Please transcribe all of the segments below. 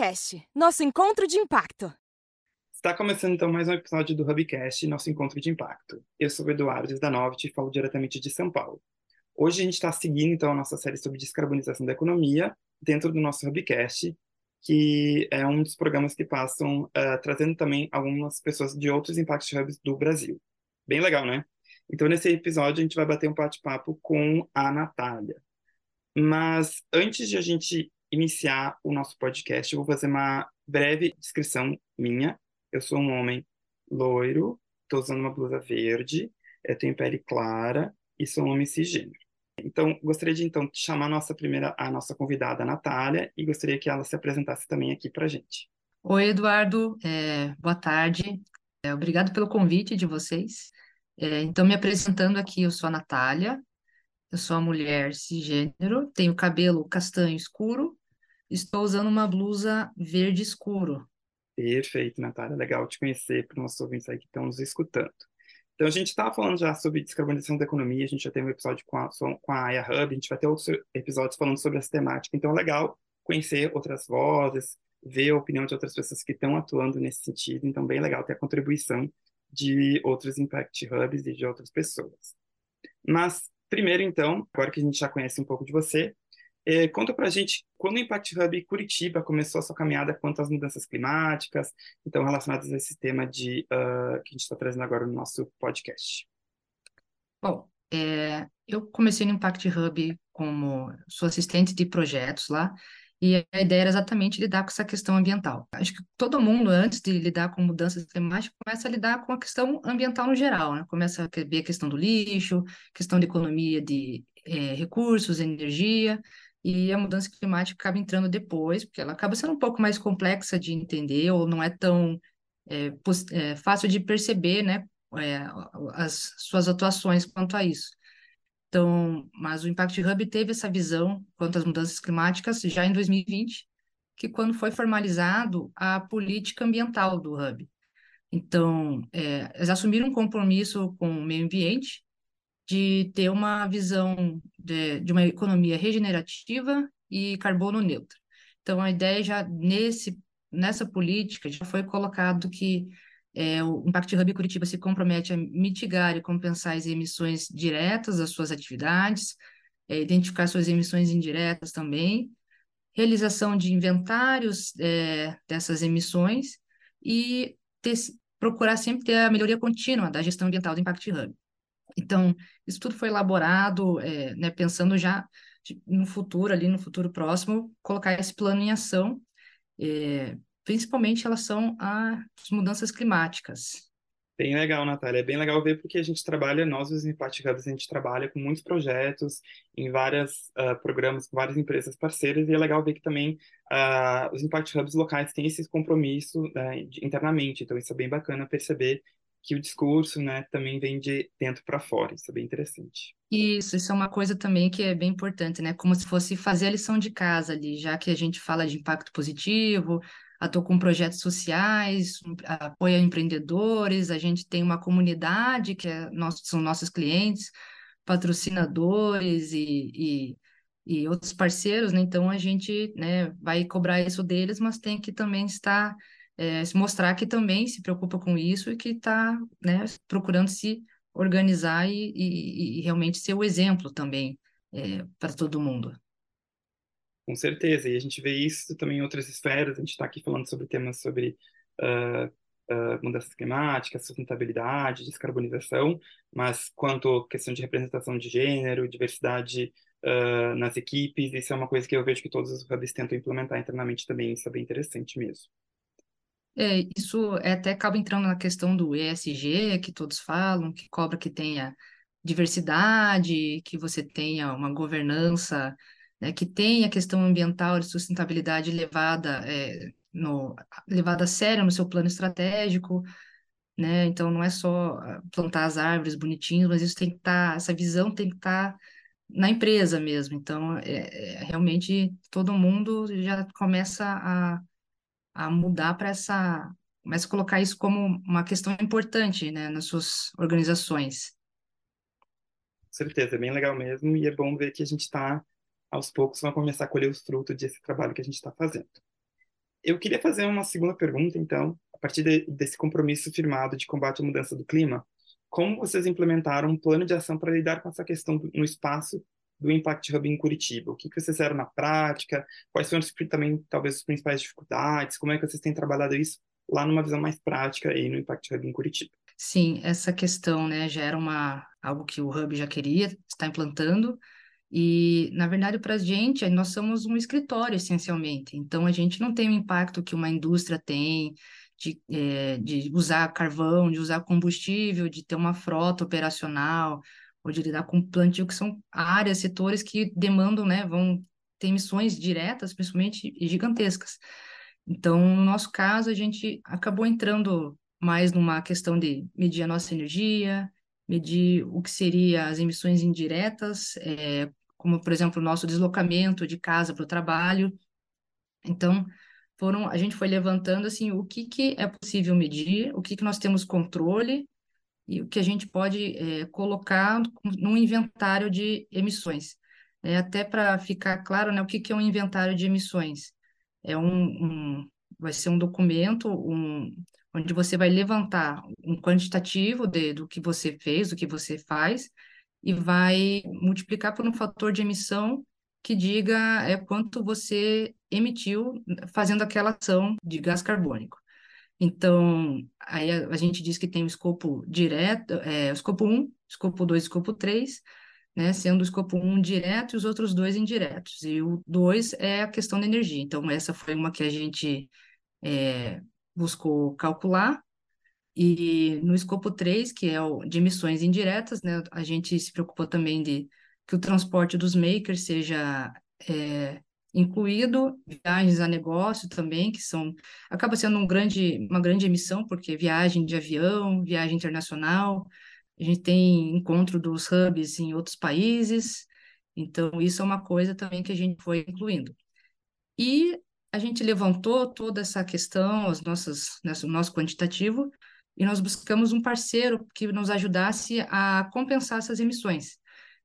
Hubcast, nosso encontro de impacto. Está começando então mais um episódio do Hubcast, nosso encontro de impacto. Eu sou o Eduardo Zdanovic e falo diretamente de São Paulo. Hoje a gente está seguindo então a nossa série sobre descarbonização da economia dentro do nosso Hubcast, que é um dos programas que passam uh, trazendo também algumas pessoas de outros Impact Hubs do Brasil. Bem legal, né? Então nesse episódio a gente vai bater um bate-papo com a Natália. Mas antes de a gente iniciar o nosso podcast, eu vou fazer uma breve descrição minha. Eu sou um homem loiro, estou usando uma blusa verde, eu tenho pele clara e sou um homem cisgênero. Então, gostaria de então chamar a nossa primeira, a nossa convidada, a Natália, e gostaria que ela se apresentasse também aqui para a gente. Oi, Eduardo, é, boa tarde. É, obrigado pelo convite de vocês. É, então, me apresentando aqui, eu sou a Natália, eu sou uma mulher cisgênero, tenho cabelo castanho escuro, estou usando uma blusa verde escuro. Perfeito, Natália. Legal te conhecer para os nossos ouvintes aí que estão nos escutando. Então, a gente estava falando já sobre descarbonização da economia, a gente já teve um episódio com a, com a AIA Hub, a gente vai ter outros episódios falando sobre essa temática. Então, é legal conhecer outras vozes, ver a opinião de outras pessoas que estão atuando nesse sentido. Então, bem legal ter a contribuição de outros Impact Hubs e de outras pessoas. Mas, primeiro, então, agora que a gente já conhece um pouco de você, é, conta pra gente quando o Impact Hub Curitiba começou a sua caminhada quanto às mudanças climáticas, então relacionadas a esse tema de, uh, que a gente está trazendo agora no nosso podcast. Bom, é, eu comecei no Impact Hub como sou assistente de projetos lá, e a ideia era exatamente lidar com essa questão ambiental. Acho que todo mundo, antes de lidar com mudanças climáticas, começa a lidar com a questão ambiental no geral, né? Começa a ver a questão do lixo, questão de economia de é, recursos, energia, e a mudança climática acaba entrando depois, porque ela acaba sendo um pouco mais complexa de entender, ou não é tão é, é, fácil de perceber, né? É, as suas atuações quanto a isso. Então, mas o Impact Hub teve essa visão quanto às mudanças climáticas já em 2020, que quando foi formalizado a política ambiental do Hub. Então, é, eles assumiram um compromisso com o meio ambiente de ter uma visão de, de uma economia regenerativa e carbono neutra. Então, a ideia já nesse, nessa política já foi colocado que é, o Impact Hub Curitiba se compromete a mitigar e compensar as emissões diretas das suas atividades, é, identificar suas emissões indiretas também, realização de inventários é, dessas emissões e ter, procurar sempre ter a melhoria contínua da gestão ambiental do Impact Hub. Então, isso tudo foi elaborado, é, né, pensando já no futuro, ali no futuro próximo, colocar esse plano em ação, é, principalmente em relação às mudanças climáticas. Bem legal, Natália. É bem legal ver porque a gente trabalha, nós os Impact Hubs, a gente trabalha com muitos projetos, em vários uh, ah, programas, com várias empresas parceiras, e é legal ver que também uh, os Impact Hubs locais têm esse compromisso uh, internamente. Então, isso é bem bacana perceber que o discurso, né, também vem de dentro para fora. Isso é bem interessante. Isso, isso é uma coisa também que é bem importante, né? Como se fosse fazer a lição de casa ali, já que a gente fala de impacto positivo, atua com projetos sociais, apoia empreendedores, a gente tem uma comunidade que é, nós, são nossos clientes, patrocinadores e, e, e outros parceiros, né? Então a gente né, vai cobrar isso deles, mas tem que também estar é, mostrar que também se preocupa com isso e que está né, procurando se organizar e, e, e, realmente ser o exemplo também é, para todo mundo. Com certeza, e a gente vê isso também em outras esferas, a gente está aqui falando sobre temas sobre uh, uh, mudanças climáticas, sustentabilidade, descarbonização, mas quanto à questão de representação de gênero, diversidade uh, nas equipes, isso é uma coisa que eu vejo que todos os hubs tentam implementar internamente também, isso é bem interessante mesmo. É, isso até acaba entrando na questão do ESG, que todos falam, que cobra que tenha diversidade, que você tenha uma governança né, que tem a questão ambiental de sustentabilidade levada, é, no, levada a sério no seu plano estratégico, né? Então não é só ah, plantar as árvores bonitinhas, mas isso tem que estar, tá, essa visão tem que estar tá na empresa mesmo. Então, é, é, realmente todo mundo já começa a, a mudar para essa, mas colocar isso como uma questão importante, né, nas suas organizações. Com certeza, é bem legal mesmo, e é bom ver que a gente está aos poucos vai começar a colher os frutos desse trabalho que a gente está fazendo. Eu queria fazer uma segunda pergunta, então, a partir de, desse compromisso firmado de combate à mudança do clima, como vocês implementaram um plano de ação para lidar com essa questão no espaço do Impact Hub em Curitiba? O que, vocês fizeram na prática? Quais foram também, talvez, as principais dificuldades? Como é que vocês têm trabalhado isso lá numa visão mais prática aí no Impact Hub em Curitiba? Sim, essa questão, né, já era uma, algo que o Hub já queria, está implantando, e, na verdade, para a gente, nós somos um escritório, essencialmente. Então, a gente não tem o impacto que uma indústria tem de, é, de usar carvão, de usar combustível, de ter uma frota operacional, ou de lidar com plantio, que são áreas, setores que demandam, né, vão ter emissões diretas, principalmente gigantescas. Então, no nosso caso, a gente acabou entrando mais numa questão de medir a nossa energia, medir o que seria as emissões indiretas, é, como, por exemplo, o nosso deslocamento de casa para o trabalho. Então, foram, a gente foi levantando assim o que, que é possível medir, o que, que nós temos controle e o que a gente pode é, colocar num inventário de emissões. É, até para ficar claro, né, o que, que é um inventário de emissões. É um, um vai ser um documento um, onde você vai levantar um quantitativo de, do que você fez, do que você faz, e vai multiplicar por um fator de emissão que diga é, quanto você emitiu fazendo aquela ação de gás carbônico. Então, aí a, a, gente diz que tem o escopo direto, é, o escopo 1, escopo 2 escopo 3, né, sendo o escopo 1 direto e os outros dois indiretos. E o 2 é a questão da energia. Então, essa foi uma que a gente é, buscou calcular. E no escopo 3, que é o de emissões indiretas, né, a gente se preocupou também de que o transporte dos makers seja é, incluído viagens a negócio também, que são acaba sendo um grande, uma grande emissão, porque viagem de avião, viagem internacional, a gente tem encontro dos hubs em outros países, então isso é uma coisa também que a gente foi incluindo. E a gente levantou toda essa questão, as nossas, o nosso quantitativo, e nós buscamos um parceiro que nos ajudasse a compensar essas emissões.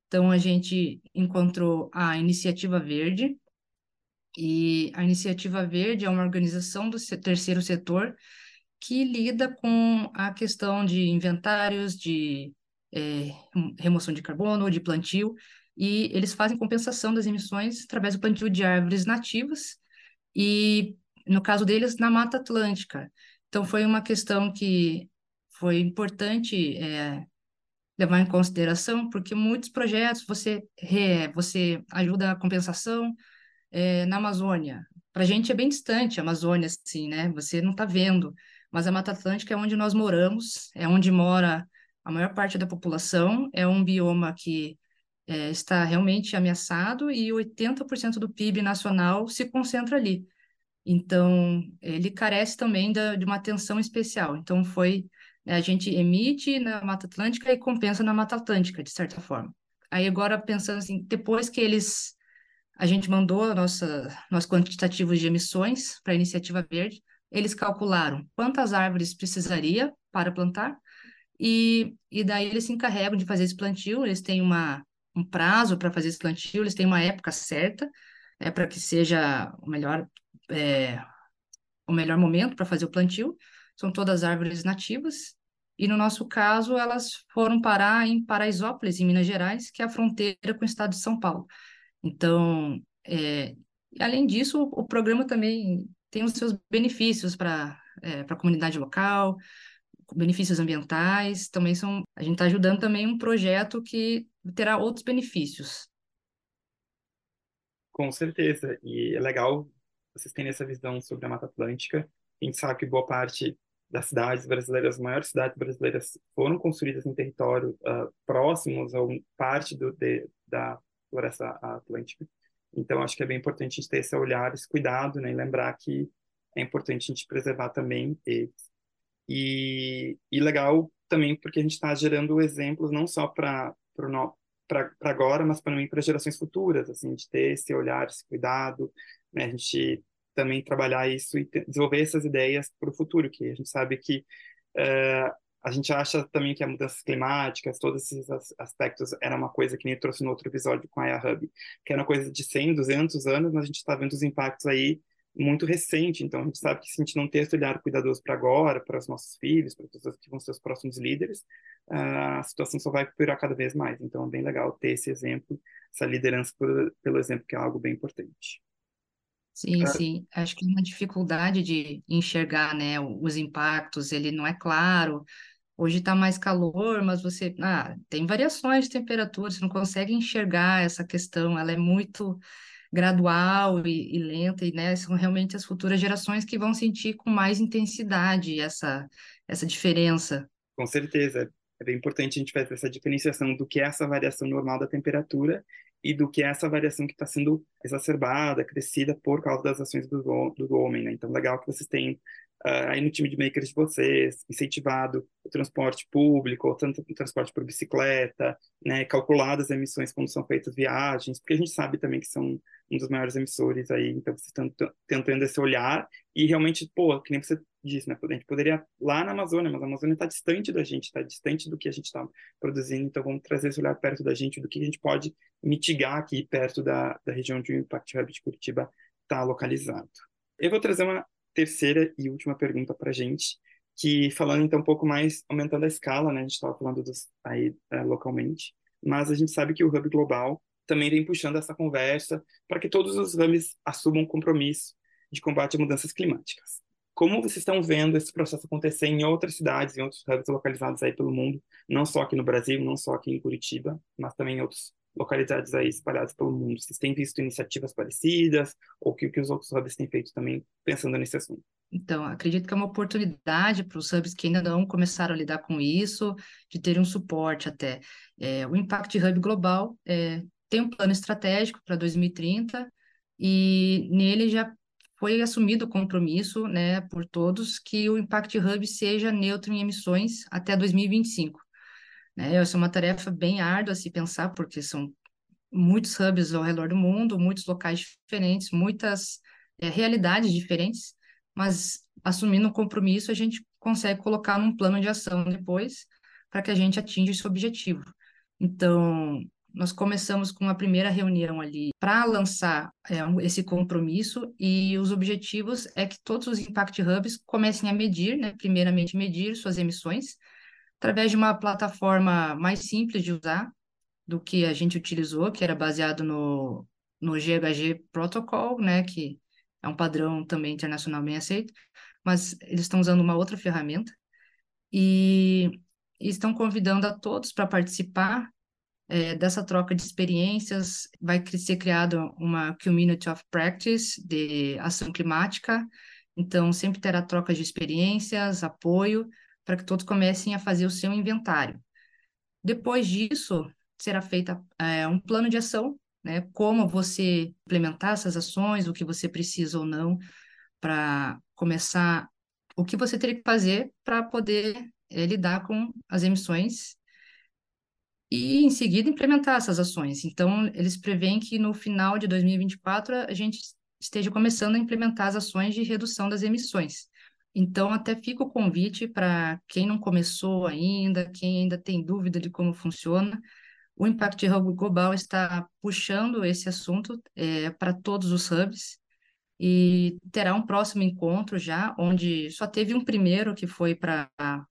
Então, a gente encontrou a Iniciativa Verde, e a Iniciativa Verde é uma organização do terceiro setor que lida com a questão de inventários, de é, remoção de carbono, de plantio, e eles fazem compensação das emissões através do plantio de árvores nativas, e no caso deles, na Mata Atlântica. Então, foi uma questão que foi importante é, levar em consideração, porque muitos projetos você, você ajuda a compensação, é, na Amazônia. Para a gente é bem distante a Amazônia, assim, né? Você não está vendo, mas a Mata Atlântica é onde nós moramos, é onde mora a maior parte da população, é um bioma que é, está realmente ameaçado e 80% do PIB nacional se concentra ali. Então, ele carece também da, de uma atenção especial. Então, foi né, a gente emite na Mata Atlântica e compensa na Mata Atlântica, de certa forma. Aí agora pensando assim, depois que eles a gente mandou nossa, nossos quantitativos de emissões para a Iniciativa Verde. Eles calcularam quantas árvores precisaria para plantar e, e daí eles se encarregam de fazer esse plantio. Eles têm uma, um prazo para fazer esse plantio, eles têm uma época certa é, para que seja o melhor, é, o melhor momento para fazer o plantio. São todas árvores nativas. E no nosso caso, elas foram parar em Paraisópolis, em Minas Gerais, que é a fronteira com o estado de São Paulo. Então, é, além disso, o, o, programa também tem os seus benefícios para é, a comunidade local, benefícios ambientais, também são, a gente está ajudando também um projeto que terá outros benefícios. Com certeza, e é legal vocês terem essa visão sobre a Mata Atlântica. A gente sabe que boa parte das cidades brasileiras, as maiores cidades brasileiras, foram construídas em território uh, próximos ou parte do, de, da floresta atlântica. Então, acho que é bem importante a gente ter esse olhar, esse cuidado, né, e lembrar que é importante a gente preservar também eles. E, e legal também porque a gente está gerando exemplos não só para agora, mas também para gerações futuras, assim, de ter esse olhar, esse cuidado, né, a gente também trabalhar isso e desenvolver essas ideias para o futuro, que a gente sabe que uh, a gente acha também que as mudanças climáticas, todos esses aspectos, era uma coisa que nem trouxe no outro episódio com a Hub, que era uma coisa de 100, 200 anos, mas a gente está vendo os impactos aí muito recente, então a gente sabe que se a gente não ter esse olhar cuidadoso para agora, para os nossos filhos, para as pessoas que vão ser os próximos líderes, a situação só vai piorar cada vez mais. Então é bem legal ter esse exemplo, essa liderança por, pelo exemplo, que é algo bem importante. Sim, uh, sim. Acho que uma dificuldade de enxergar, né, os impactos, ele não é claro. Hoje está mais calor, mas você, ah, tem variações de temperatura, você não consegue enxergar essa questão, ela é muito gradual e, e, lenta, e né, são realmente as futuras gerações que vão sentir com mais intensidade essa, essa diferença. Com certeza, é bem importante a gente fazer essa diferenciação do que é essa variação normal da temperatura e do que é essa variação que está sendo exacerbada, crescida por causa das ações do, do homem, né? Então, legal que vocês têm uh, aí no time de makers de vocês, incentivado o transporte público, ou tanto o transporte por bicicleta, né, calculadas as emissões quando são feitas viagens, porque a gente sabe também que são um dos maiores emissores aí, então vocês estão tentando esse olhar e realmente, pô, que nem você disse, né, a gente poderia lá na Amazônia, mas a Amazônia está distante da gente, está distante do que a gente está produzindo, então vamos trazer esse olhar perto da gente, do que a gente pode mitigar aqui perto da, da região o Impact Hub de Curitiba está localizado. Eu vou trazer uma terceira e última pergunta para a gente, que falando então um pouco mais, aumentando a escala, né, a gente estava falando dos, aí é, localmente, mas a gente sabe que o Hub Global também vem puxando essa conversa para que todos os hubs assumam um compromisso de combate a mudanças climáticas. Como vocês estão vendo esse processo acontecer em outras cidades, em outros hubs localizados aí pelo mundo, não só aqui no Brasil, não só aqui em Curitiba, mas também em outros localidades aí espalhadas pelo mundo. Vocês têm visto iniciativas parecidas ou que o que os outros hubs têm feito também pensando nesse assunto? Então, acredito que é uma oportunidade para os hubs que ainda não começaram a lidar com isso, de ter um suporte até. É, o Impact Hub Global é, tem um plano estratégico para 2030 e nele já foi assumido o compromisso né, por todos que o Impact Hub seja neutro em emissões até 2025. Né? Essa é uma tarefa bem árdua se pensar, porque são muitos hubs ao redor do mundo, muitos locais diferentes, muitas é, realidades diferentes, mas assumindo um compromisso, a gente consegue colocar num plano de ação depois para que a gente atinja esse objetivo. Então, nós começamos com a primeira reunião ali para lançar é, esse compromisso e os objetivos é que todos os Impact Hubs comecem a medir, né, primeiramente medir suas emissões, através de uma plataforma mais simples de usar do que a gente utilizou, que era baseado no, no GHG Protocol, né, que é um padrão também internacional bem aceito, mas eles estão usando uma outra ferramenta e, e estão convidando a todos para participar é, dessa troca de experiências. Vai ser criado uma Community of Practice de ação climática, então sempre terá troca de experiências, apoio, para que todos comecem a fazer o seu inventário. Depois disso, será feita é, um plano de ação, né? Como você implementar essas ações, o que você precisa ou não para começar, o que você teria que fazer para poder é, lidar com as emissões e em seguida implementar essas ações. Então, eles preveem que no final de 2024 a gente esteja começando a implementar as ações de redução das emissões. Então, até fica o convite para quem não começou ainda, quem ainda tem dúvida de como funciona. O Impact Hub Global está puxando esse assunto é, para todos os hubs e terá um próximo encontro já, onde só teve um primeiro que foi para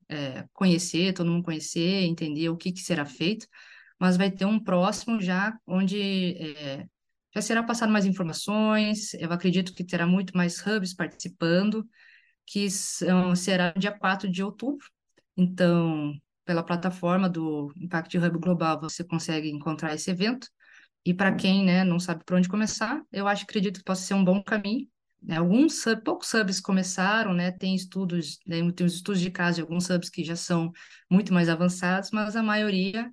é, conhecer, todo mundo conhecer, entender o que, que será feito, mas vai ter um próximo já, onde é, já será passado mais informações, eu acredito que terá muito mais hubs participando, que são, será dia 4 de outubro. Então, pela plataforma do Impact Hub Global, você consegue encontrar esse evento. E para quem né, não sabe por onde começar, eu acho, acredito que possa ser um bom caminho. Né? Alguns, poucos subs começaram, né? tem estudos, né? tem os estudos de caso de alguns subs que já são muito mais avançados, mas a maioria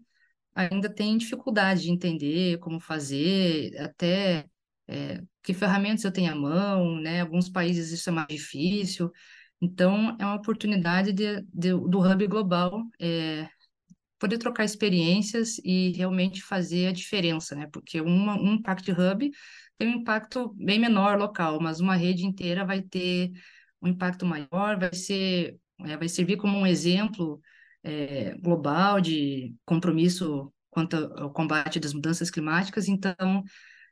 ainda tem dificuldade de entender como fazer, até é, que ferramentas eu tenho à mão, né? Alguns países isso é mais difícil. Então, é uma oportunidade de, de do Hub Global é, poder trocar experiências e realmente fazer a diferença, né? Porque uma, um Impact Hub tem um impacto bem menor local, mas uma rede inteira vai ter um impacto maior, vai ser, é, vai servir como um exemplo é, global de compromisso quanto ao combate das mudanças climáticas. Então,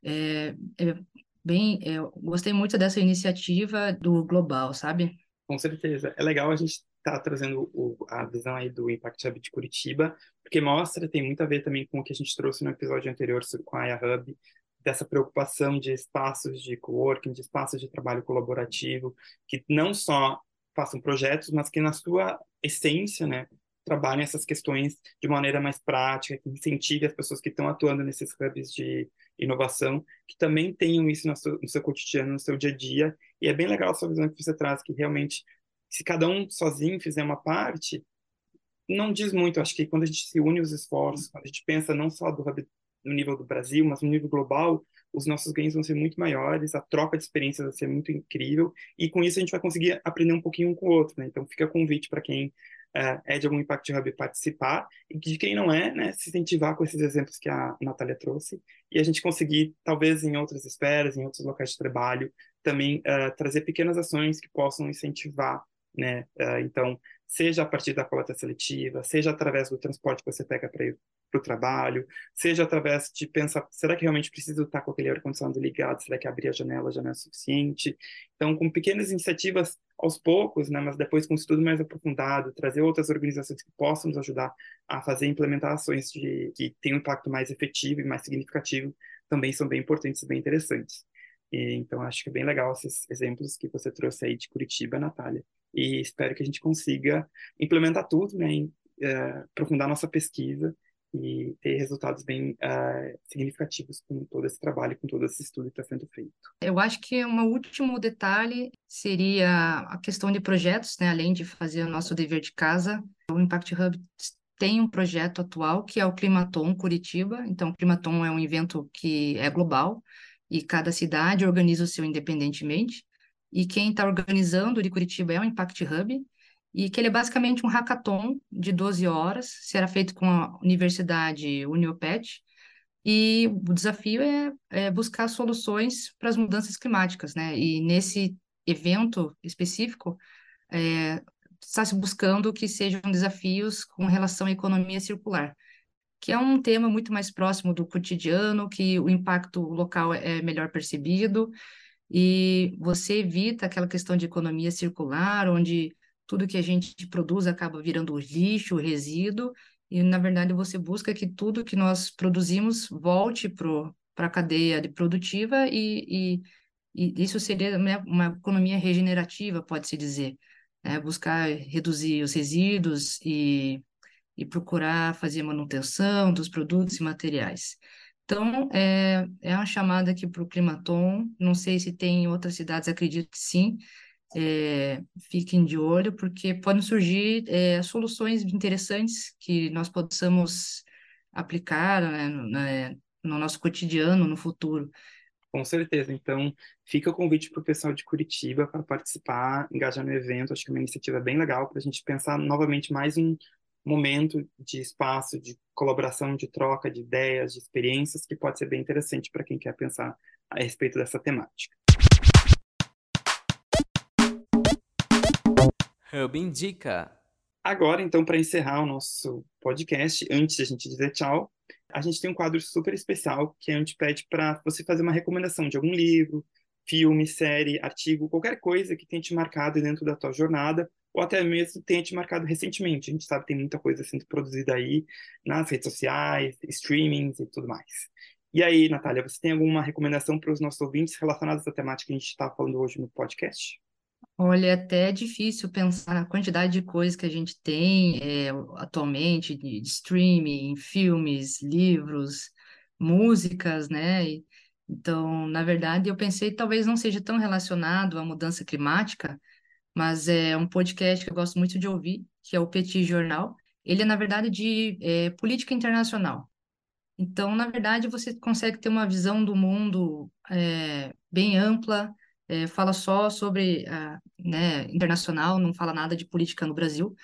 é, é, bem, eu gostei muito dessa iniciativa do Global, sabe? Com certeza. É legal a gente estar tá trazendo o, a visão aí do Impact Hub de Curitiba, porque mostra, tem muito a ver também com o que a gente trouxe no episódio anterior sobre, com a IA Hub, dessa preocupação de espaços de coworking, de espaços de trabalho colaborativo, que não só façam projetos, mas que na sua essência, né, trabalhem essas questões de maneira mais prática, que incentive as pessoas que estão atuando nesses hubs de inovação, que também tenham isso no seu, no seu cotidiano, no seu dia a dia. E é bem legal a sua visão que você traz, que realmente, se cada um sozinho fizer uma parte, não diz muito. Acho que quando a gente se une os esforços, quando a gente pensa não só do no nível do Brasil, mas no nível global, os nossos ganhos vão ser muito maiores, a troca de experiências vai ser muito incrível, e com isso a gente vai conseguir aprender um pouquinho um com o outro, né? Então fica convite para quem uh, é de algum Impact Hub participar, e de quem não é, né, se incentivar com esses exemplos que a Natália trouxe, e a gente conseguir, talvez em outras esferas, em outros locais de trabalho, também uh, trazer pequenas ações que possam incentivar, né? Uh, então, seja a partir da coleta seletiva, seja através do transporte que você pega para ir para o trabalho, seja através de pensar, será que realmente preciso estar com aquele ar-condicionado ligado? Será que abrir a janela já não é suficiente? Então, com pequenas iniciativas aos poucos, né, mas depois com um estudo mais aprofundado, trazer outras organizações que possam nos ajudar a fazer implementações de, que tenham um impacto mais efetivo e mais significativo, também são bem importantes e bem interessantes. E, então, acho que é bem legal esses exemplos que você trouxe aí de Curitiba, Natália e espero que a gente consiga implementar tudo, né, em, uh, aprofundar nossa pesquisa e ter resultados bem uh, significativos com todo esse trabalho, com todo esse estudo que está sendo feito. Eu acho que um último detalhe seria a questão de projetos, né, além de fazer o nosso dever de casa, o Impact Hub tem um projeto atual que é o Climaton Curitiba. Então, o Climaton é um evento que é global e cada cidade organiza o seu independentemente e quem está organizando de Curitiba é o Impact Hub, e que ele é basicamente um hackathon de 12 horas, será feito com a Universidade Uniopet, e o desafio é, é buscar soluções para as mudanças climáticas, né? E nesse evento específico, é, está se buscando que sejam desafios com relação à economia circular, que é um tema muito mais próximo do cotidiano, que o impacto local é melhor percebido e você evita aquela questão de economia circular, onde tudo que a gente produz acaba virando lixo, resíduo, e na verdade você busca que tudo que nós produzimos volte para a cadeia de produtiva e, e, e, isso seria uma economia regenerativa, pode-se dizer. Né? Buscar reduzir os resíduos e, e procurar fazer manutenção dos produtos e materiais. Então, é, é uma chamada aqui para o Climaton. Não sei se tem em outras cidades, acredito que sim. É, fiquem de olho, porque podem surgir é, soluções interessantes que nós possamos aplicar né, no, né, no nosso cotidiano, no futuro. Com certeza. Então, fica o convite para o pessoal de Curitiba para participar, engajar no evento. Acho que é uma iniciativa bem legal para a gente pensar novamente mais um, momento de espaço, de colaboração, de troca de ideias, de experiências, que pode ser bem interessante para quem quer pensar a respeito dessa temática. Hub Indica. Agora, então, para encerrar o nosso podcast, antes de a gente dizer tchau, a gente tem um quadro super especial que a gente pede para você fazer uma recomendação de algum livro, filme, série, artigo, qualquer coisa que tenha te marcado dentro da tua jornada ou até mesmo tenha te marcado recentemente. A gente sabe que tem muita coisa sendo produzida aí nas redes sociais, streamings e tudo mais. E aí, Natália, você tem alguma recomendação para os nossos ouvintes relacionadas à temática que a gente está falando hoje no podcast? Olha, é até difícil pensar na quantidade de coisas que a gente tem é, atualmente, de streaming, filmes, livros, músicas, né? E, então, na verdade, eu pensei talvez não seja tão relacionado à mudança climática, mas é um podcast que eu gosto muito de ouvir, que é o Petit Jornal. Ele é, na verdade, de é, política internacional. Então, na verdade, você consegue ter uma visão do mundo é, bem ampla, é, fala só sobre a, né, internacional, não fala nada de política no Brasil,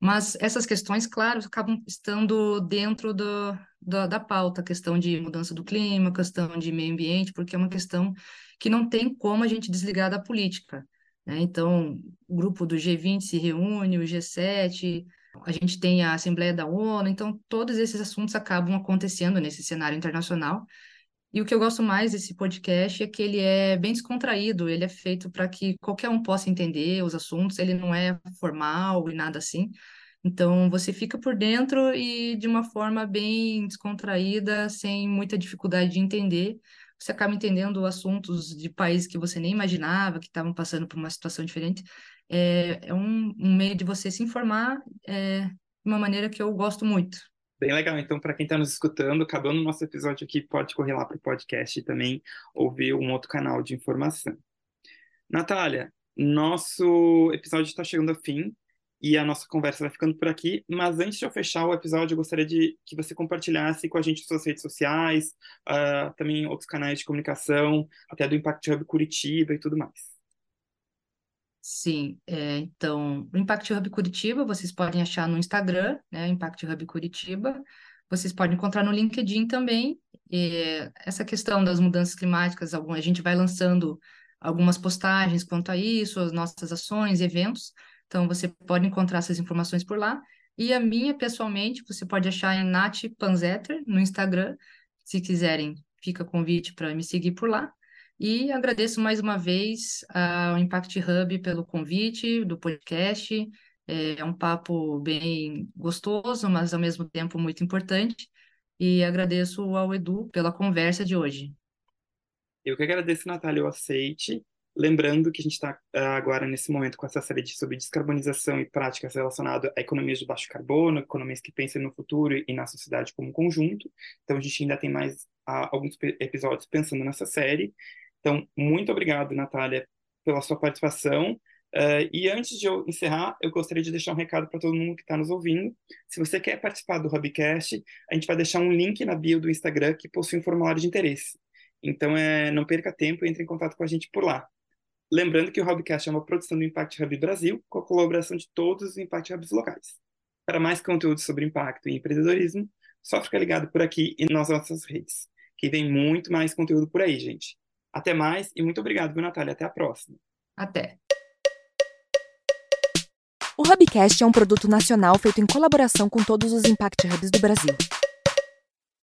mas essas questões, claro, acabam estando dentro do, do, da pauta, questão de mudança do clima, questão de meio ambiente, porque é uma questão que não tem como a gente desligar da política. Né? Então, o grupo do G20 se reúne, o G7, a gente tem a Assembleia da ONU, então todos esses assuntos acabam acontecendo nesse cenário internacional. E o que eu gosto mais desse podcast é que ele é bem descontraído, ele é feito para que qualquer um possa entender os assuntos, ele não é formal e nada assim. Então, você fica por dentro e de uma forma bem descontraída, sem muita dificuldade de entender. Você acaba entendendo assuntos de países que você nem imaginava que estavam passando por uma situação diferente. É, é um, um meio de você se informar é, de uma maneira que eu gosto muito. Bem legal. Então, para quem está nos escutando, acabando o nosso episódio aqui, pode correr lá para o podcast e também ouvir um outro canal de informação. Natália, nosso episódio está chegando ao fim e a nossa conversa vai ficando por aqui. Mas antes de eu fechar o episódio, eu gostaria de que você compartilhasse com a gente suas redes sociais, uh, também outros canais de comunicação, até do Impact Hub Curitiba e tudo mais. Sim, é, então, o Impact Hub Curitiba, vocês podem achar no Instagram, né, Impact Hub Curitiba, vocês podem encontrar no LinkedIn também. E essa questão das mudanças climáticas, a gente vai lançando algumas postagens quanto a isso, as nossas ações, eventos. Então, você pode encontrar essas informações por lá. E a minha, pessoalmente, você pode achar em Nath Panzetter no Instagram. Se quiserem, fica convite para me seguir por lá. E agradeço mais uma vez ao Impact Hub pelo convite do podcast. É um papo bem gostoso, mas ao mesmo tempo muito importante. E agradeço ao Edu pela conversa de hoje. Eu que agradeço, Natália, o aceite. Lembrando que a gente está ah, agora, nesse momento, com essa série de sobre descarbonização e práticas relacionadas a economias de baixo carbono, economias que pensam no futuro e na sociedade como conjunto. Então, a gente ainda tem mais uh, alguns episódios pensando nessa série. Então, muito obrigado, Natália, pela sua participação. Uh, e antes de eu encerrar, eu gostaria de deixar um recado para todo mundo que está nos ouvindo. Se você quer participar do Hubcast, a gente vai deixar um link na bio do Instagram que possui um formulário de interesse. Então, é, não perca tempo e entre em contato com a gente por lá. Lembrando que o Hubcast é uma produção do Impact Hub Brasil, com a colaboração de todos os Impact Hubs locais. Para mais conteúdo sobre impacto e empreendedorismo, só fica ligado por aqui e nas nossas redes, que vem muito mais conteúdo por aí, gente. Até mais e muito obrigado, viu, Natália? Até a próxima. Até. O Hubcast é um produto nacional feito em colaboração com todos os Impact Hubs do Brasil.